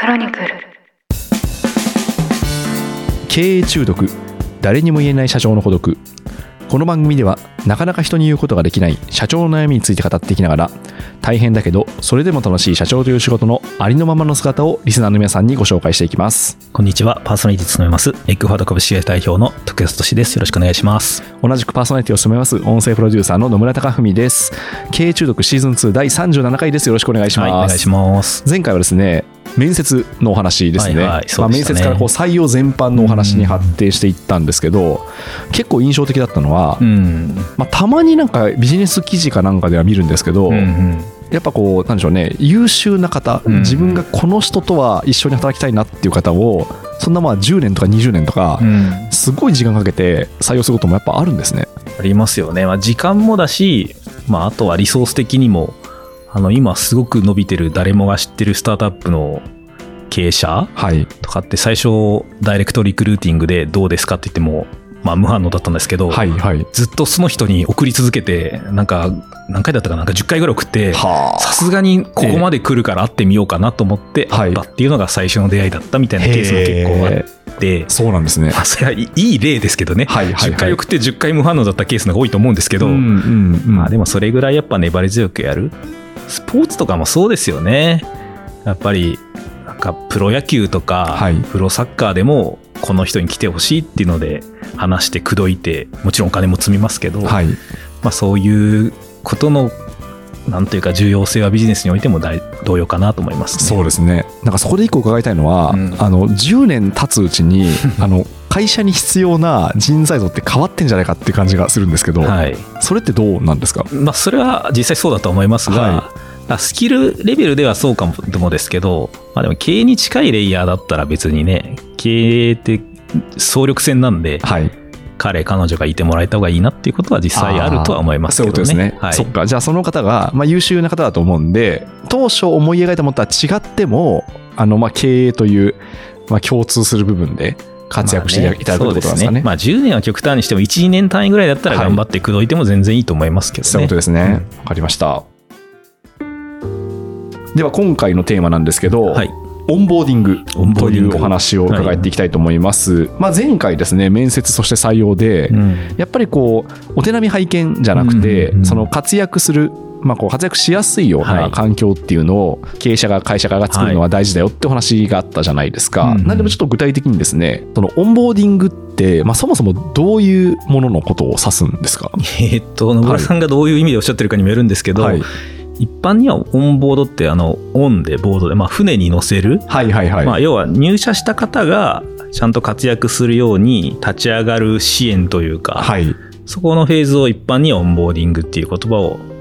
クロニクル。経営中毒。誰にも言えない社長の孤独。この番組ではなかなか人に言うことができない社長の悩みについて語っていきながら大変だけどそれでも楽しい社長という仕事のありのままの姿をリスナーの皆さんにご紹介していきます。こんにちは、パーソナリティ務めます、エッグファード株式会社代表の徳安俊です。よろしくお願いします。同じくパーソナリティを務めます音声プロデューサーの野村貴文です。経営中毒シーズン2第37回です。よろしくお願いします、はい、お願いします。前回はですね面接のお話ですね,、はいはいそうまあ、面接からこう採用全般のお話に発展していったんですけど、結構印象的だったのは、うん。まあ、たまになんかビジネス記事かなんかでは見るんですけど、うんうんやっぱこうなんでしょうね優秀な方、うん自分がこの人とは一緒に働きたいなっていう方をそんなまあ10年とか20年とか、うん。すごい時間かけて採用することもやっぱあるんですね。ありますよね。まあ、時間もだし、まあ、あとはリソース的にも、あの、今すごく伸びてる誰もが知ってるスタートアップの経営者はい、とかって最初、ダイレクトリクルーティングでどうですかって言っても、まあ、無反応だったんですけど、はい、はい。ずっとその人に送り続けて、なんか、何回だったかな？なんか10回ぐらい送って、はさすがにここまで来るから会ってみようかなと思って会ったっていうのが最初の出会いだったみたいなケースも結構あって、そうなんですね。まあ、それはいいい例ですけどね、はいはいはい。10回送って10回無反応だったケースの方が多いと思うんですけど、うんうんうん。まあでもそれぐらいやっぱ粘り強くやる。スポーツとかもそうですよね。やっぱり、なんかプロ野球とか、はいプロサッカーでも、この人に来てほしいっていうので話して口説いて、もちろんお金も積みますけど、はい、まあ、そういうことのなんというか重要性はビジネスにおいても大同様かなと思いますね。そうですね。なんかそこで一個伺いたいのは、うんあの10年経つうちに あの会社に必要な人材像って変わってんじゃないかっていう感じがするんですけど、はいそれってどうなんですか？まあ、それは実際そうだと思いますが、はあスキルレベルではそうかもですけど、まあ、でも経営に近いレイヤーだったら別にね経営って総力戦なんではい。彼彼女がいてもらえた方がいいなっていうことは実際あるとは思いますけどね。そういうことですね。はいそっか。じゃあその方が、まあ、優秀な方だと思うんで、当初思い描いたものとは違っても、あの、まあ、経営という、まあ、共通する部分で活躍していただくことですかね。まあ、10年は極端にしても1、2年単位ぐらいだったらはい頑張って口説いても全然いいと思いますけどね。そういうことですね。わ、かりました。では今回のテーマなんですけど、はい。オンボーディングというお話を伺っていきたいと思います。まあ、前回ですね、面接そして採用で、うんやっぱりこう、お手並み拝見じゃなくて、うんうんその活躍する、まあ、こう活躍しやすいようはない環境っていうのを経営者が会社側が作るのは大事だよってお話があったじゃないですか。うんうんなんでもちょっと具体的にですね、そのオンボーディングって、まあ、そもそもどういうもののことを指すんですか？えーっと、野村さんがどういう意味でおっしゃってるかにもよるんですけど、はい、一般にはオンボードってあのオンでボードで、まあ、船に乗せる、はいはいはい。まあ、要は入社した方がちゃんと活躍するように立ち上がる支援というか、はい。そこのフェーズを一般にはオンボーディングっていう言葉をまあ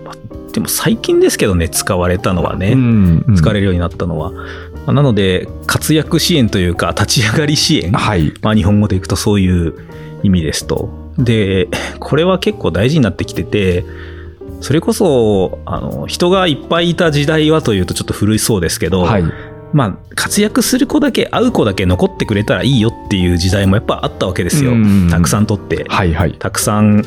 でも最近ですけどね使われたのはね、うんうん使われるようになったのは、まあなので活躍支援というか立ち上がり支援、はい。まあ、日本語でいくとそういう意味ですと。で、これは結構大事になってきてて、それこそ、あの、人がいっぱいいた時代はというとちょっと古いそうですけど、はい。まあ、活躍する子だけ、会う子だけ残ってくれたらいいよっていう時代もやっぱあったわけですようん。たくさん取って。はいはい。たくさん、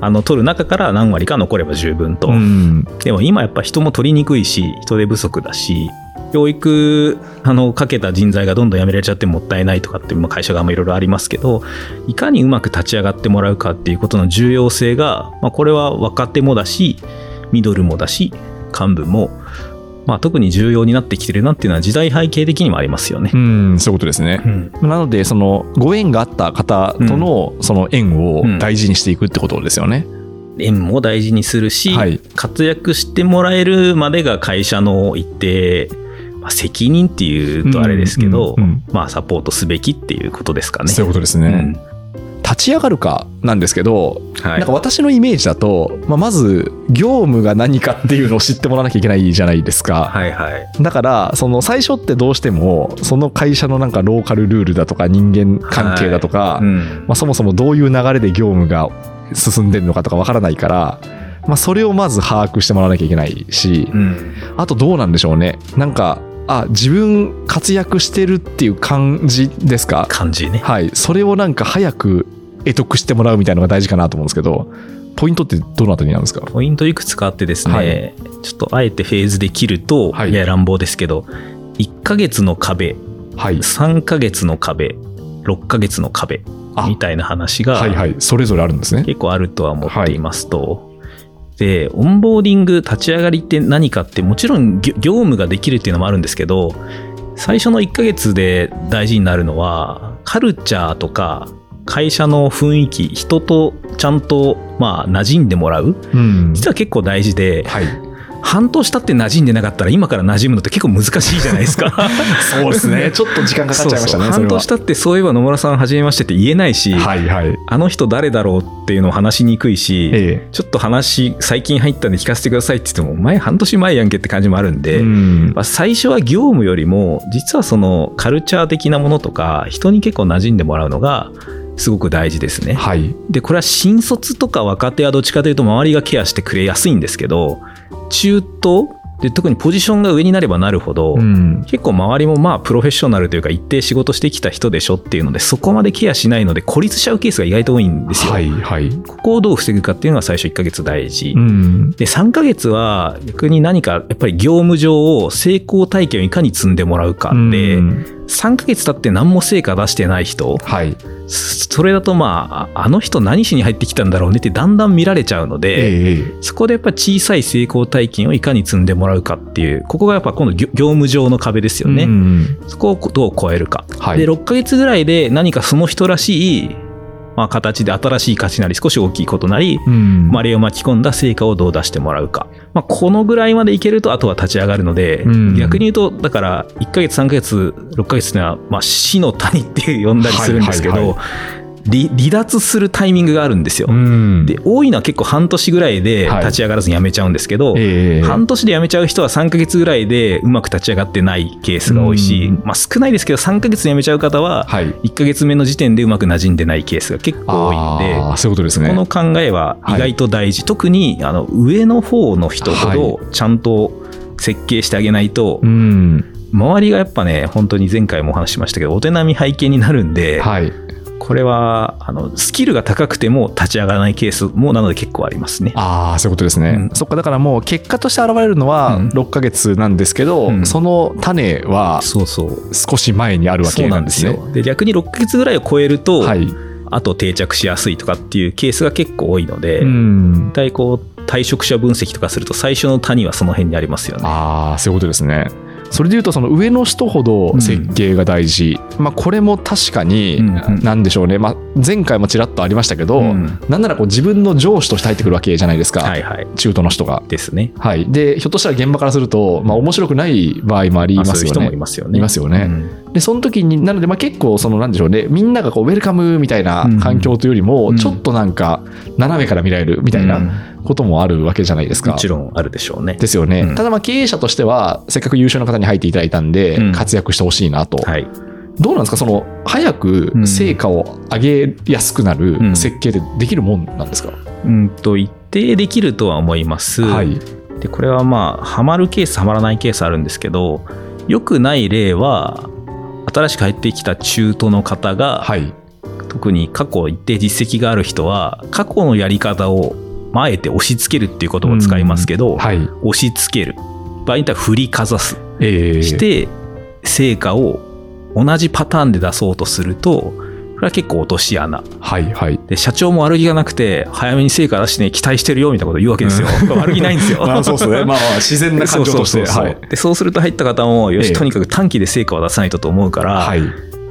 あの、取る中から何割か残れば十分と。うんでも今やっぱ人も取りにくいし、人手不足だし、教育、あの、かけた人材がどんどん辞められちゃってもったいないとかって、まあ、会社側もいろいろありますけど、いかにうまく立ち上がってもらうかっていうことの重要性が、まあ、これは若手もだし、ミドルもだし、幹部も、まあ、特に重要になってきてるなっていうのは時代背景的にもありますよね。うん、そういうことですね。うんなので、その、ご縁があった方との、その縁を大事にしていくってことですよね。縁も大事にするし、はい活躍してもらえるまでが会社の一定、まあ、責任っていうとあれですけど、まあサポートすべきっていうことですかね。そういうことですね。うん立ち上がるかなんですけど、はいなんか私のイメージだと、まあ、まず業務が何かっていうのを知ってもらわなきゃいけないじゃないですか。はいはい。だから、その最初ってどうしても、その会社のなんかローカルルールだとか人間関係だとか、うんまあ、そもそもどういう流れで業務が進んでるのかとかわからないから、まあ、それをまず把握してもらわなきゃいけないし、うんあとどうなんでしょうね。なんか、あ、自分活躍してるっていう感じですか？感じね。はい。それをなんか早く得得してもらうみたいなのが大事かなと思うんですけど、ポイントってどのあたりになるんですか？ポイントいくつかあってですね、はいちょっとあえてフェーズで切ると、はいい、や乱暴ですけど、1ヶ月の壁、はい。3ヶ月の壁、6ヶ月の壁あみたいな話がはいはい。それぞれあるんですね。結構あるとは思っていますと。で、オンボーディング立ち上がりって何かってもちろん業業務ができるっていうのもあるんですけど、最初の1ヶ月で大事になるのは、カルチャーとか会社の雰囲気、人とちゃんとまあ馴染んでもらう。うん。実は結構大事で、はい。半年経って馴染んでなかったら今から馴染むのって結構難しいじゃないですか。そうですね。ちょっと時間かかっちゃいましたね。半年経ってそういえば野村さんはじめましてって言えないし、はいはい。あの人誰だろうっていうのを話しにくいし、えちょっと話最近入ったんで聞かせてくださいって言っても前半年前やんけって感じもあるんえ。で、うんまあ、最初は業務よりも実はそのカルチャー的なものとか人に結構馴染んでもらうのがすごく大事ですね。はい。でこれは新卒とか若手はどっちかというと周りがケアしてくれやすいんですけど中途で特にポジションが上になればなるほど、うん。結構周りもまあプロフェッショナルというか一定仕事してきた人でしょっていうのでそこまでケアしないので孤立しちゃうケースが意外と多いんですよ。はいはい。ここをどう防ぐかっていうのが最初1ヶ月大事。うん。で3ヶ月は逆に何かやっぱり業務上を成功体験をいかに積んでもらうかで、うん3ヶ月経って何も成果出してない人はい。それだとまあああの人何しに入ってきたんだろうねってだんだん見られちゃうので、ええ。そこでやっぱ小さい成功体験をいかに積んでもらうかっていうここがやっぱ今度業業務上の壁ですよね。うんそこをどう超えるか。はいで、6ヶ月ぐらいで何かその人らしい、まあ、形で新しい価値なり少し大きいことなり、うん。周りを巻き込んだ成果をどう出してもらうか。まあ、このぐらいまでいけると、あとは立ち上がるので、うん。逆に言うと、だから、1ヶ月、3ヶ月、6ヶ月っていうのは、まあ、死の谷って呼んだりするんですけど、はいはいは離離脱するタイミングがあるんですよ。うんで、多いのは結構半年ぐらいではい立ち上がらずに辞めちゃうんですけど、ええ。半年で辞めちゃう人は3ヶ月ぐらいでうまく立ち上がってないケースが多いし、うんまあ少ないですけど3ヶ月で辞めちゃう方ははい。1ヶ月目の時点でうまく馴染んでないケースが結構多いんで、ああ、そういうことですね。この考えは意外と大事。特にあの上の方の人ほどちゃんと設計してあげないと、うん。周りがやっぱね、本当に前回もお話ししましたけど、お手並み拝見になるんで、はい。これはあのスキルが高くても立ち上がらないケースもなので結構ありますね。ああ、そういうことですね。うんそっか、だからもう結果として現れるのはうん6ヶ月なんですけど、うんその種はそうそう。少し前にあるわけななんんですすね。でよ。で、逆に6ヶ月ぐらいを超えると、はい。あと定着しやすいとかっていうケースが結構多いので、うん大。体こう退職者分析とかすると最初の谷はその辺にありますよね。ああ、そういうことですね。それでいうと、その上の人ほど設計が大事。まあ、これも確かにうんうん、なんでしょうね。まあ、前回もちらっとありましたけど、うんなんならこう自分の上司として入ってくるわけじゃないですか。はいはい。中途の人が。ですね。はい。で、ひょっとしたら現場からすると、まあ、面白くない場合もありますよそういう人もいね。ますよね。いますよねうんで、その時に、なので、まあ、結構、その、なんでしょうね、みんながこう、ウェルカムみたいな環境というよりも、うんちょっとなんか、斜めから見られるみたいうんなこともあるわけじゃないですか。もちろんあるでしょうね。ですよね。うんただ、まあ、経営者としては、せっかく優秀な方に入っていただいたんで、うん活躍してほしいなと。はい。どうなんですか？その、早く成果を上げやすくなるうん設計ってできるもんなんですか、うんと、一定できるとは思います。はい。で、これはまあ、ハマるケース、ハマらないケースあるんですけど、良くない例は、新しく入ってきた中途の方が、はい。特に過去一定実績がある人は、過去のやり方を、まああえて押し付けるっていう言葉を使いますけど、はい。押し付ける。場合によっては振りかざす。えー、して、成果を同じパターンで出そうとすると、これは結構落とし穴。はい。はい。で、社長も悪気がなくて、早めに成果出してね、期待してるよ、みたいなこと言うわけですよ。悪気ないんですよ。まあ、そうですね。まあ、まあ、自然な感情として。で、そうすると入った方も、よし、ええとにかく短期で成果を出さないとと思うから、はい。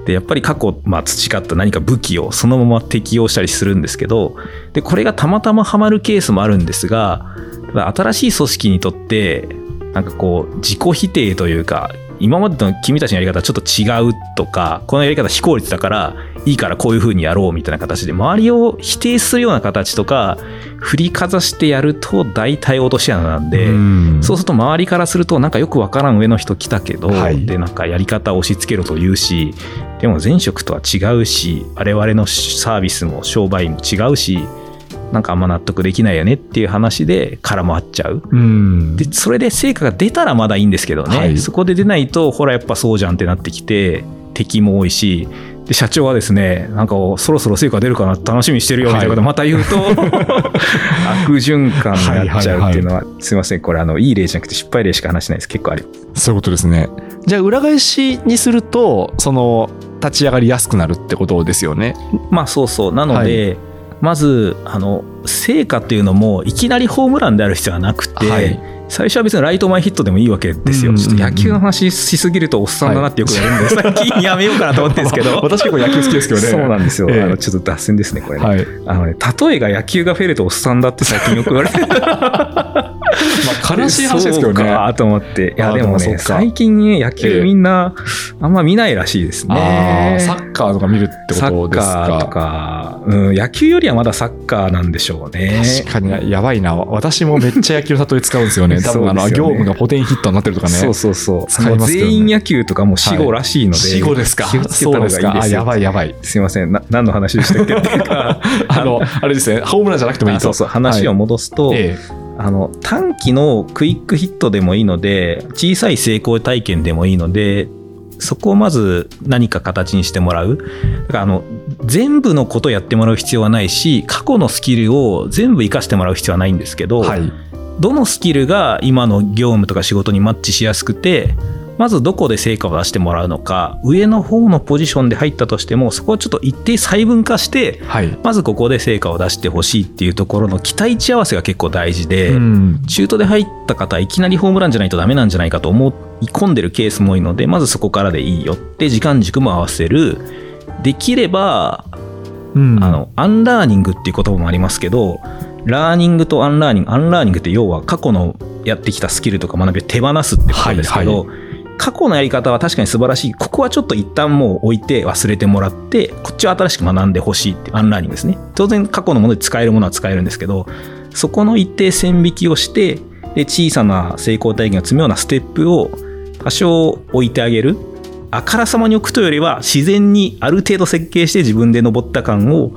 で、やっぱり過去、まあ、培った何か武器をそのまま適用したりするんですけど、で、これがたまたまハマるケースもあるんですが、ただ新しい組織にとって、なんかこう、自己否定というか、今までの君たちのやり方はちょっと違うとか、このやり方非効率だから、いいからこういう風にやろうみたいな形で、周りを否定するような形とか、振りかざしてやると大体落とし穴なんで、ん。そうすると周りからするとなんかよくわからん上の人来たけど、はい。でなんかやり方を押し付けろと言うしでも前職とは違うし我々のサービスも商売も違うしなんかあんま納得できないよねっていう話で絡まっちゃう。うん。でそれで成果が出たらまだいいんですけどね、はい。そこで出ないとほらやっぱそうじゃんってなってきて敵も多いしで社長はですねなんかそろそろ成果出るかな楽しみにしてるよみたいなことまた言うと、悪循環になっちゃうっていうのは、すいません。これあのいい例じゃなくて失敗例しか話しないです。結構ありそういうことですね。じゃあ裏返しにするとその立ち上がりやすくなるってことですよね。まあそうそう。なので、まずあの成果っていうのもいきなりホームランである必要はなくて、はい。最初は別にライト前ヒットでもいいわけですよ、うんちょっと野球の話しすぎるとおっさんだなってよく言われるんで、最近やめようかなと思ってるんですけど。私結構野球好きですけどね。そうなんですよ、ええ。あのちょっと脱線ですねこれね、はい。あのね例えが野球がフェルとおっさんだって最近よく言われて まあ悲しい話ですけどね。そうかと思って。いやでもね最近ね野え球えみんなあんま見ないらしいですあねーサッカーとか見るってサッことですカーとか。か、うん、野球よりはまだサッカーなんでしょうね。確かにやばいな。私もめっちゃ野球の例え使うんですよね。多分あの業務がポテンヒットになってるとかね。そうそうそう。使いますけどね全員野球とかも死後らしいので、死後ですか？気をつけた方がいいですあやばいやばい。すいません。な何の話でしたっけ？っていうかあのあれですね。ホームランじゃなくてもいいと。あそうそう。話を戻すと、えあの短期のクイックヒットでもいいので小さい成功体験でもいいのでそこをまず何か形にしてもらう。だからあの全部のことやってもらう必要はないし過去のスキルを全部活かしてもらう必要はないんですけど、えはい。どのスキルが今の業務とか仕事にマッチしやすくてまずどこで成果を出してもらうのか上の方のポジションで入ったとしてもそこはちょっと一定細分化してはい。まずここで成果を出してほしいっていうところの期待値合わせが結構大事で、うん。中途で入った方いきなりホームランじゃないとダメなんじゃないかと思い込んでるケースも多いのでまずそこからでいいよって時間軸も合わせる。できればうん。あのアンラーニングっていう言葉もありますけどラーニングとアンラーニングアンラーニングって要は過去のやってきたスキルとか学びを手放すってことですけど、はい過去のやり方は確かに素晴らしい。ここはちょっと一旦もう置いて忘れてもらってこっちは新しく学んでほしいってアンラーニングですね。当然過去のもので使えるものは使えるんですけどそこの一定線引きをしてで小さな成功体験を積むようなステップを多少置いてあげる。あからさまに置くというよりは自然にある程度設計して自分で登った感を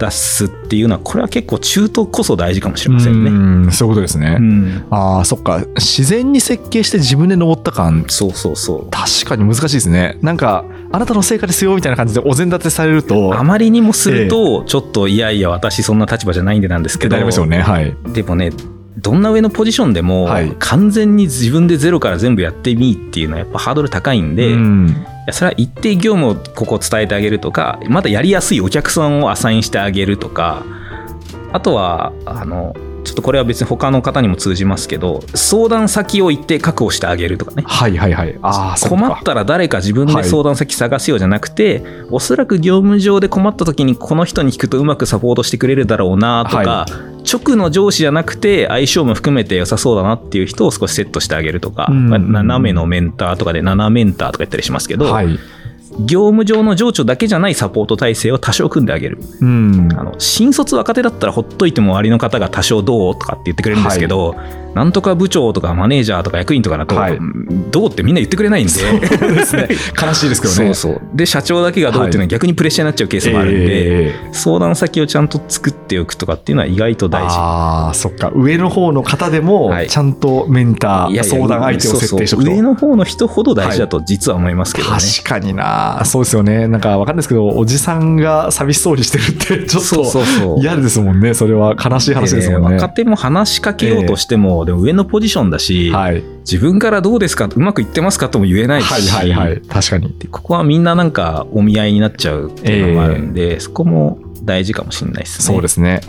出すっていうのはこれは結構中途こそ大事かもしれませんね。うんそういうことですね、うん。ああそっか。自然に設計して自分で登った感。そうそうそう。確かに難しいですね。なんかあなたの成果ですよみたいな感じでお膳立てされると。あまりにもすると、ちょっといやいや私そんな立場じゃないんでなんですけど、なりますよね。はい。でもね、どんな上のポジションでも、はい。完全に自分でゼロから全部やってみーっていうのはやっぱハードル高いんで、いうん。やそれは一定業務をここ伝えてあげるとか、まだやりやすいお客さんをアサインしてあげるとか、あとは、あの、ちょっとこれは別に他の方にも通じますけど、相談先を一定確保してあげるとかね。はいはいはい。あ困ったら誰か自分で相談先探すようじゃなくて、おそらく業務上で困った時にこの人に聞くとうまくサポートしてくれるだろうなとか、は直の上司じゃなくて相性も含めて良さそうだなっていう人を少しセットしてあげるとか、うん。まあ斜めのメンターとかで7メンターとか言ったりしますけど、はい。業務上の情緒だけじゃないサポート体制を多少組んであげる。うん。あの新卒若手だったらほっといても周りの方が多少どうとかって言ってくれるんですけど、なんとか部長とかマネージャーとか役員とかだと、はい。どうってみんな言ってくれないんで。ね。悲しいですけどね。そうそう。で社長だけがどうっていうのは逆にプレッシャーになっちゃうケースもあるんで、ええ相談先をちゃんと作っておくとかっていうのは意外と大事。ああそっか。上の方の方でもはい。ちゃんとメンター、相談相手を設定しておくと。上の方の人ほど大事だと実は思いますけどね。確かにな。そうですよね。なんかわかんないですけどおじさんが寂しそうにしてるってちょっと嫌ですもんね。それは悲しい話ですもんね。で若手も話しかけようとしても、でも上のポジションだし、はい、自分からどうですかうまくいってますかとも言えないし、はいはいはい。確かに。でここはみんななんかお見合いになっちゃうっていうのもあるんで、そこも大事かもしれないですね。そうですね。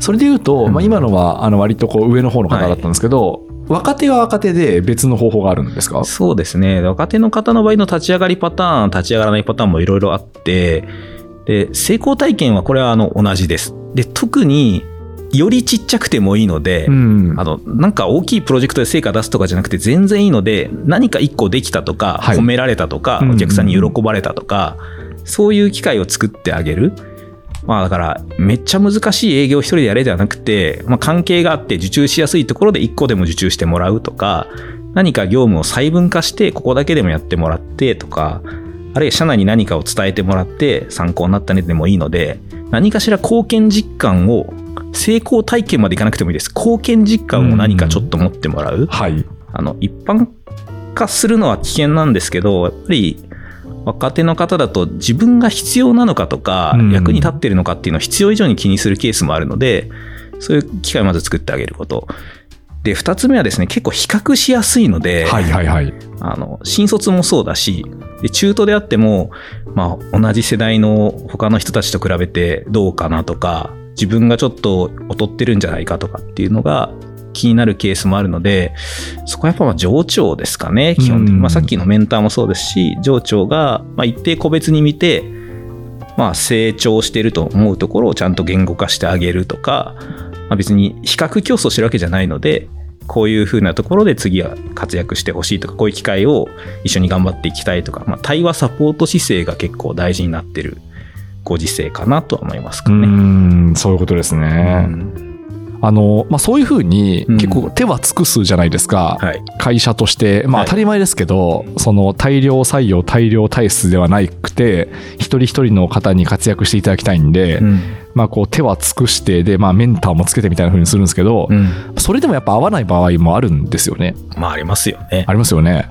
それで言うと、うん。まあ、今のはあの割とこう上の方の方だったんですけど、若手は若手で別の方法があるんですか？そうですね。若手の方の場合の立ち上がりパターン、立ち上がらないパターンもいろいろあって、で、成功体験はこれはあの同じです。で、特によりちっちゃくてもいいので、うんあの、なんか大きいプロジェクトで成果出すとかじゃなくて全然いいので、何か一個できたとか、はい褒められたとか、うんお客さんに喜ばれたとか、そういう機会を作ってあげる。まあだから、めっちゃ難しい営業を一人でやれではなくて、まあ関係があって受注しやすいところで一個でも受注してもらうとか、何か業務を細分化して、ここだけでもやってもらってとか、あるいは社内に何かを伝えてもらって参考になったねでもいいので、何かしら貢献実感を、成功体験までいかなくてもいいです。貢献実感を何かちょっと持ってもらう。はいあの、一般化するのは危険なんですけど、やっぱり若手の方だと自分が必要なのかとか、うん役に立ってるのかっていうのを必要以上に気にするケースもあるので、そういう機会をまず作ってあげること。で、2つ目はですね、結構比較しやすいので、はいはいはい。あの、新卒もそうだし、で中途であっても、まあ、同じ世代の他の人たちと比べてどうかなとか、自分がちょっと劣ってるんじゃないかとかっていうのが気になるケースもあるので、そこはやっぱまあ上長ですかね、基本的に。うんまあ、さっきのメンターもそうですし、上長がまあ一定個別に見て、まあ、成長してると思うところをちゃんと言語化してあげるとか、まあ、別に比較競争してるわけじゃないので、こういう風なところで次は活躍してほしいとか、こういう機会を一緒に頑張っていきたいとか、まあ、対話サポート姿勢が結構大事になってるご時世かなとは思いますうかね。ーん、そういうことですね。うんあの、まあ、そういうふうにうん結構手は尽くすじゃないですか。はい。会社として、まあはい当たり前ですけど、その大量採用、大量退出ではなくて、一人一人の方に活躍していただきたいんで、うんまあこう手は尽くして、で、まあメンターもつけてみたいな風にするんですけど、うんそれでもやっぱ合わない場合もあるんですよね。まあ、ありますよね。ありますよね。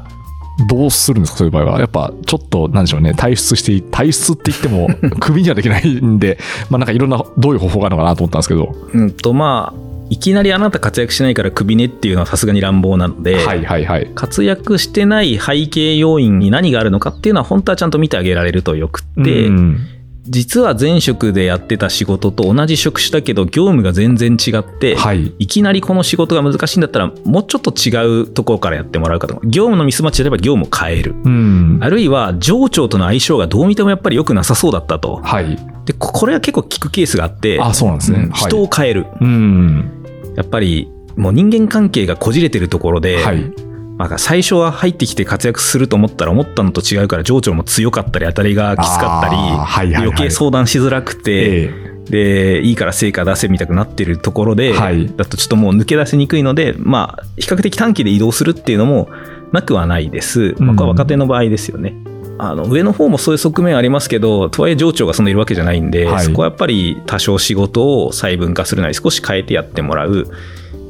どうするんですかそういう場合は。やっぱちょっと、なんでしょうね、退出してい、退出って言っても、クビにはできないんで、まあなんかいろんな、どういう方法があるのかなと思ったんですけど。うんと、まあ、いきなりあなた活躍しないからクビねっていうのはさすがに乱暴なので、はいはいはい。活躍してない背景要因に何があるのかっていうのは本当はちゃんと見てあげられるとよくって、うん実は前職でやってた仕事と同じ職種だけど業務が全然違って、はい。いきなりこの仕事が難しいんだったらもうちょっと違うところからやってもらうかとか業務のミスマッチであれば業務を変えるうん。あるいは上長との相性がどう見てもやっぱり良くなさそうだったとはい。でここれは結構聞くケースがあってあ、そうなんですね。うん人を変える、うん。やっぱりもう人間関係がこじれてるところで、はい。まあ、最初は入ってきて活躍すると思ったら思ったのと違うから情緒も強かったり当たりがきつかったり、はいはいはい。余計相談しづらくて、えでいいから成果出せみたくなってるところで、はい。だとちょっともう抜け出しにくいのでまあ比較的短期で移動するっていうのもなくはないです、まあ、これは若手の場合ですよね。あの上の方もそういう側面ありますけどとはいえ情緒がそんないるわけじゃないんで、はい。そこはやっぱり多少仕事を細分化するなり少し変えてやってもらう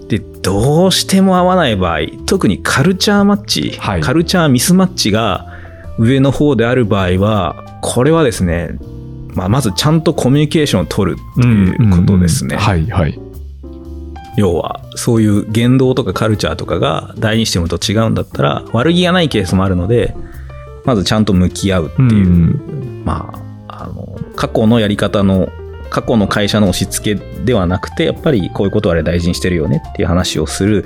でどうしても合わない場合特にカルチャーマッチ、はいカルチャーミスマッチが上の方である場合はこれはですね、まあ、まずちゃんとコミュニケーションを取るっていうことですね。はいはい。要はそういう言動とかカルチャーとかが第二システムと違うんだったら悪気がないケースもあるのでまずちゃんと向き合うっていう、うんまああの過去のやり方の過去の会社の押し付けではなくてやっぱりこういうことをあれ大事にしてるよねっていう話をする。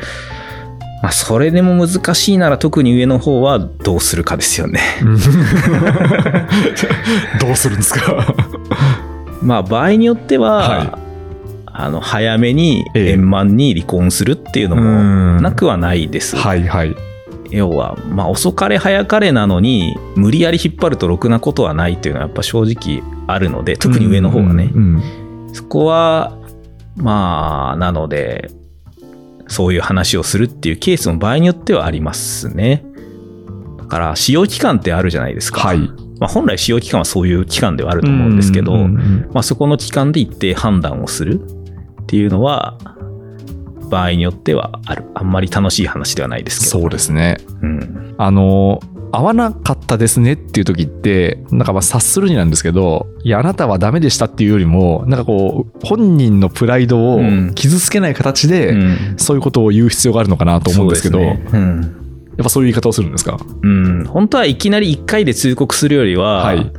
まあそれでも難しいなら特に上の方はどうするかですよね。どうするんですか？まあ場合によっては、はあの早めにええ円満に離婚するっていうのもなくはないです、はいはい。要は、まあ、遅かれ早かれなのに無理やり引っ張るとろくなことはないというのはやっぱ正直あるので特に上の方がね、うんそこはまあなのでそういう話をするっていうケースも場合によってはありますね。だから使用期間ってあるじゃないですか、はい。まあ、本来使用期間はそういう期間ではあると思うんですけど、うんうんうん。まあ、そこの期間で一定判断をするっていうのは場合によってはある。あんまり楽しい話ではないですけど。そうですね。うん。あの、合わなかったですねっていう時って、なんかまあ察するになんですけど、いや、あなたはダメでしたっていうよりも、なんかこう、本人のプライドをうん。傷つけない形で、うん。そういうことを言う必要があるのかなと思うんですけど、うん。やっぱそういう言い方をするんですか？うん、本当はいきなり1回で通告するよりは、はい。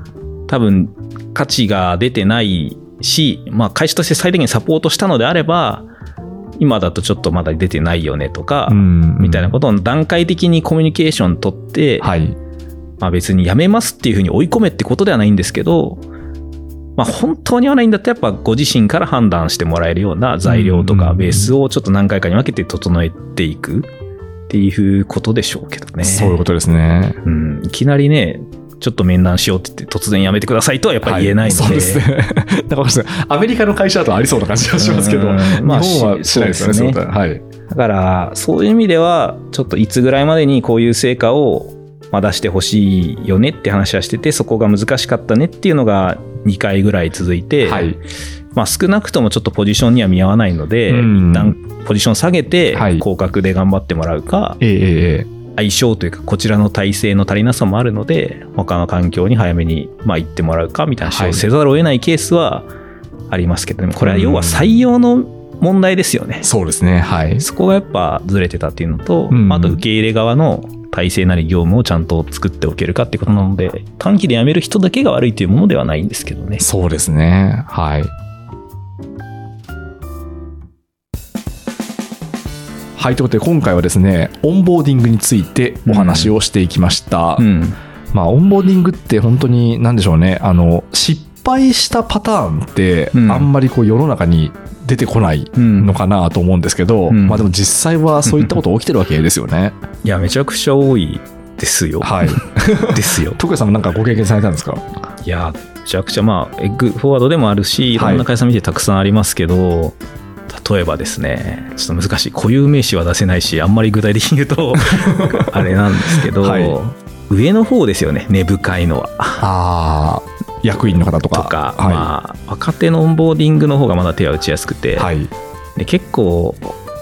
多分価値が出てないし、まあ、会社として最低限サポートしたのであれば今だとちょっとまだ出てないよねとか、みたいなことを段階的にコミュニケーション取って、はい。まあ、別にやめますっていうふうに追い込めってことではないんですけど、まあ、本当にはないんだったらやっぱご自身から判断してもらえるような材料とかベースをちょっと何回かに分けて整えていくっていうことでしょうけどね。そういうことですね。うん、いきなりね、ちょっと面談しようって言って突然やめてくださいとはやっぱり言えないので。はそうですね。だからアメリカの会社だとありそうな感じがしますけど、まあ本はしないですよね、そうですねははい。だから、そういう意味では、ちょっといつぐらいまでにこういう成果をまあ出してほしいよねって話はしてて、そこが難しかったねっていうのが2回ぐらい続いて、はい。まあ少なくともちょっとポジションには見合わないので、うん一旦ポジション下げてはい、広角で頑張ってもらうか、ええええええ相性というかこちらの体制の足りなさもあるので他の環境に早めにまあ行ってもらうかみたいな話はいをせざるを得ないケースはありますけど、でもこれは要は採用の問題ですよね。そうですね。はい。そこがやっぱずれてたっていうのと、うんあと受け入れ側の体制なり業務をちゃんと作っておけるかってことなので、短期で辞める人だけが悪いというものではないんですけどね。そうですね。はい。はい、ということで今回はですね、オンボーディングについてお話をしていきました。うん。まあ、オンボーディングって本当に何でしょうね、あの、失敗したパターンって、うんあんまりこう世の中に出てこないうんのかなと思うんですけど、うんまあでも実際はそういったこと起きてるわけですよね。いや、めちゃくちゃ多いですよ。はい。ですよ。徳谷さんもなんかご経験されたんですか？いや、めちゃくちゃまあ、エッグフォワードでもあるし、いろはいんな会社見てたくさんありますけど、例えばですね、ちょっと難しい。固有名詞は出せないし、あんまり具体的に言うと、あれなんですけど、はい上の方ですよね、根深いのは。ああ、役員の方とか。とか、はまあ、若手のオンボーディングの方がまだ手は打ちやすくて、い。はい。で結構、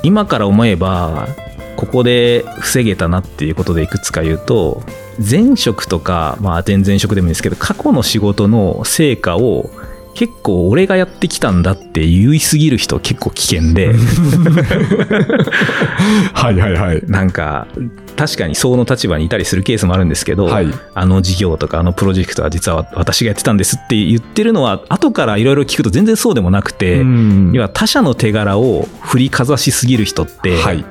今から思えば、ここで防げたなっていうことでいくつか言うと、前職とか、まあ前々職でもいいですけど、過去の仕事の成果を結構俺がやってきたんだって言いすぎる人結構危険で、はいはいはい。なんか、確かにその立場にいたりするケースもあるんですけど、はい。あの事業とかあのプロジェクトは実は私がやってたんですって言ってるのは、後からいろいろ聞くと全然そうでもなくて、うん要は他者の手柄を振りかざしすぎる人って、はい。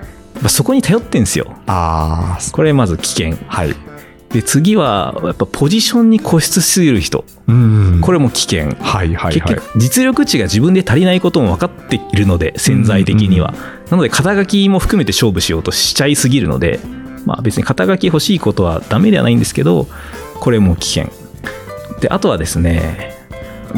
そこに頼ってんですよ。ああ、これまず危険。はい。で、次は、やっぱポジションに固執しすぎる人。うんこれも危険。はいはいはい。結局、実力値が自分で足りないことも分かっているので、潜在的には。なので、肩書きも含めて勝負しようとしちゃいすぎるので、まあ別に肩書き欲しいことはダメではないんですけど、これも危険。で、あとはですね、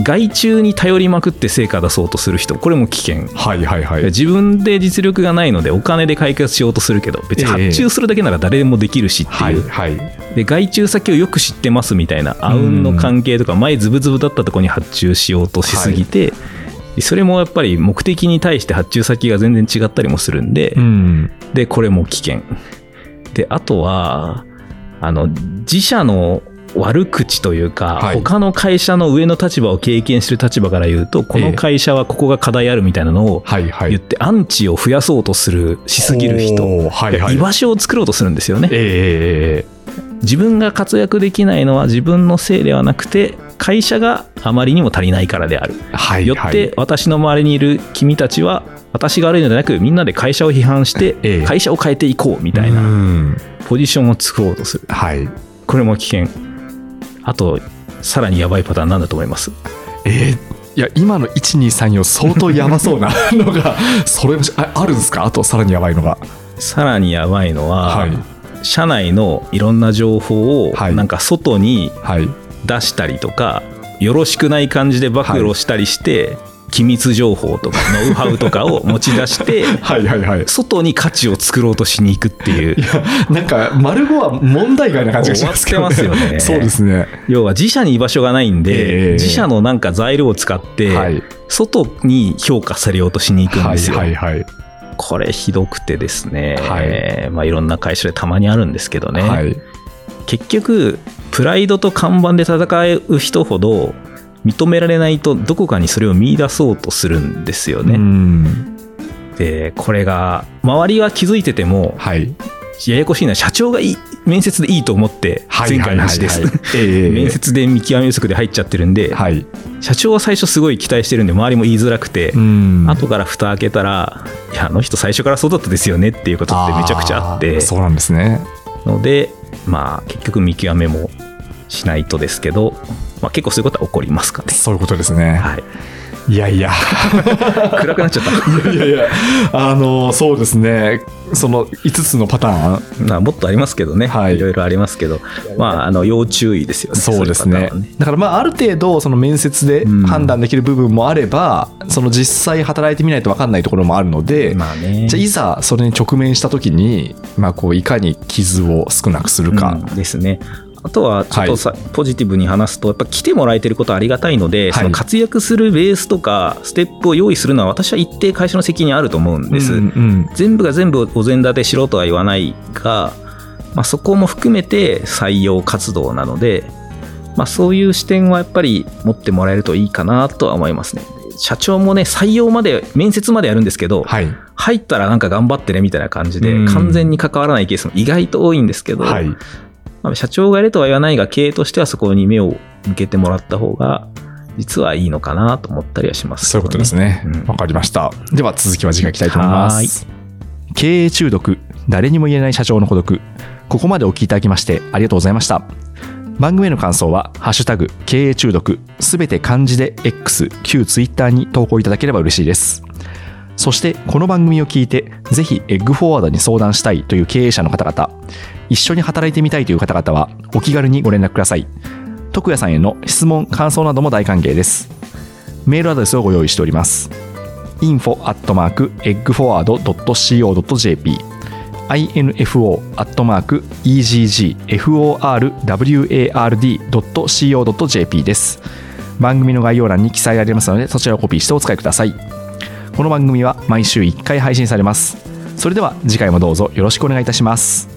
外注に頼りまくって成果出そうとする人、これも危険。はいはいはい。自分で実力がないのでお金で解決しようとするけど別に発注するだけなら誰でもできるしっていう、はいはい。で外注先をよく知ってますみたいなあうんの関係とか前ズブズブだったところに発注しようとしすぎて、それもやっぱり目的に対して発注先が全然違ったりもするんで、うん。でこれも危険。であとはあの自社の悪口というか、はい。他の会社の上の立場を経験してる立場から言うとこの会社はここが課題あるみたいなのをはいはい。言ってアンチを増やそうとするしすぎる人、はいはい。居場所を作ろうとするんですよね。ええ自分が活躍できないのは自分のせいではなくて会社があまりにも足りないからであるはいよって私の周りにいる君たちは私が悪いのではなくみんなで会社を批判してええ会社を変えていこうみたいみなな。ポジションを作ろうとするはい。これも危険あとさらにやばいパターンなんだと思いますえーいや、今の1234相当やばそうなのが、それもああるんですか？あとさらにやばいのが。さらにやばいのは、はい。社内のいろんな情報をはいなんか外にはい。出したりとかよろしくない感じで暴露したりして、機密情報とか ノウハウとかを持ち出してはいはいはい。外に価値を作ろうとしに行くっていういや、なんか、丸語は問題外な感じがしますけど、ねそうですね。要は自社に居場所がないんで、ええ自社のなんか材料を使って、はい。外に評価されようとしに行くんはいですよ。はいはい。これひどくてですね、はいまあいろんな会社でたまにあるんですけどね、はい。結局プライドと看板で戦う人ほど認められないとどこかにそれを見出そうとするんですようね。ん。でこれが周りは気づいててもはい。ややこしいのは社長がいい面接でいいと思って前回の話です。ええ 面接で見極め不足で入っちゃってるんで、はい。社長は最初すごい期待してるんで周りも言いづらくて、ん後から蓋開けたらいやあの人最初からそうだったですよねっていうことってめちゃくちゃあってーそうなんですね。のでまあ結局見極めもしないとですけど、まあ、結構そういうことは起こりますかね。そういうことですね。はい、いやいや。暗くなっちゃった。いやいや、あの、そうですね。その5つのパターン。まあもっとありますけどね、はいいろいろありますけど、まあ、あの要注意ですよね。そうですねいパターンはだからまあある程度その面接でうん判断できる部分もあれば、その実際働いてみないと分かんないところもあるので、まあね。じゃあいざそれに直面した時に、まあ、こういかに傷を少なくするか、うんですね。あとはちょっとさ、ポジティブに話すとやっぱ来てもらえてることはありがたいので、はいその活躍するベースとかステップを用意するのは私は一定会社の責任あると思うんです。うんうん全部が全部お膳立てしろとは言わないが、まあ、そこも含めて採用活動なので、まあ、そういう視点はやっぱり持ってもらえるといいかなとは思いますね。社長もね、採用まで、面接までやるんですけど、はい。入ったらなんか頑張ってねみたいな感じでうん、完全に関わらないケースも意外と多いんですけど、はい。まあ社長がやれとは言わないが、経営としてはそこに目を向けてもらった方が、実はいいのかなと思ったりはします、そういうことです。ねうん。わ、かりました。では続きは次回いきたいと思います。経営中毒、誰にも言えない社長の孤独。ここまでお聞きいただきましてありがとうございました。番組への感想は、ハッシュタグ、経営中毒、すべて漢字で X、旧 Twitter に投稿いただければ嬉しいです。そして、この番組を聞いて、ぜひエッグフォワードに相談したいという経営者の方々、一緒に働いてみたいという方々は、お気軽にご連絡ください。徳谷さんへの質問、感想なども大歓迎です。メールアドレスをご用意しております。info at mark eggforward.co.jp info at mark eggforward.co.jp です。番組の概要欄に記載ありますので、そちらをコピーしてお使いください。この番組は毎週1回配信されます。それでは次回もどうぞよろしくお願いいたします。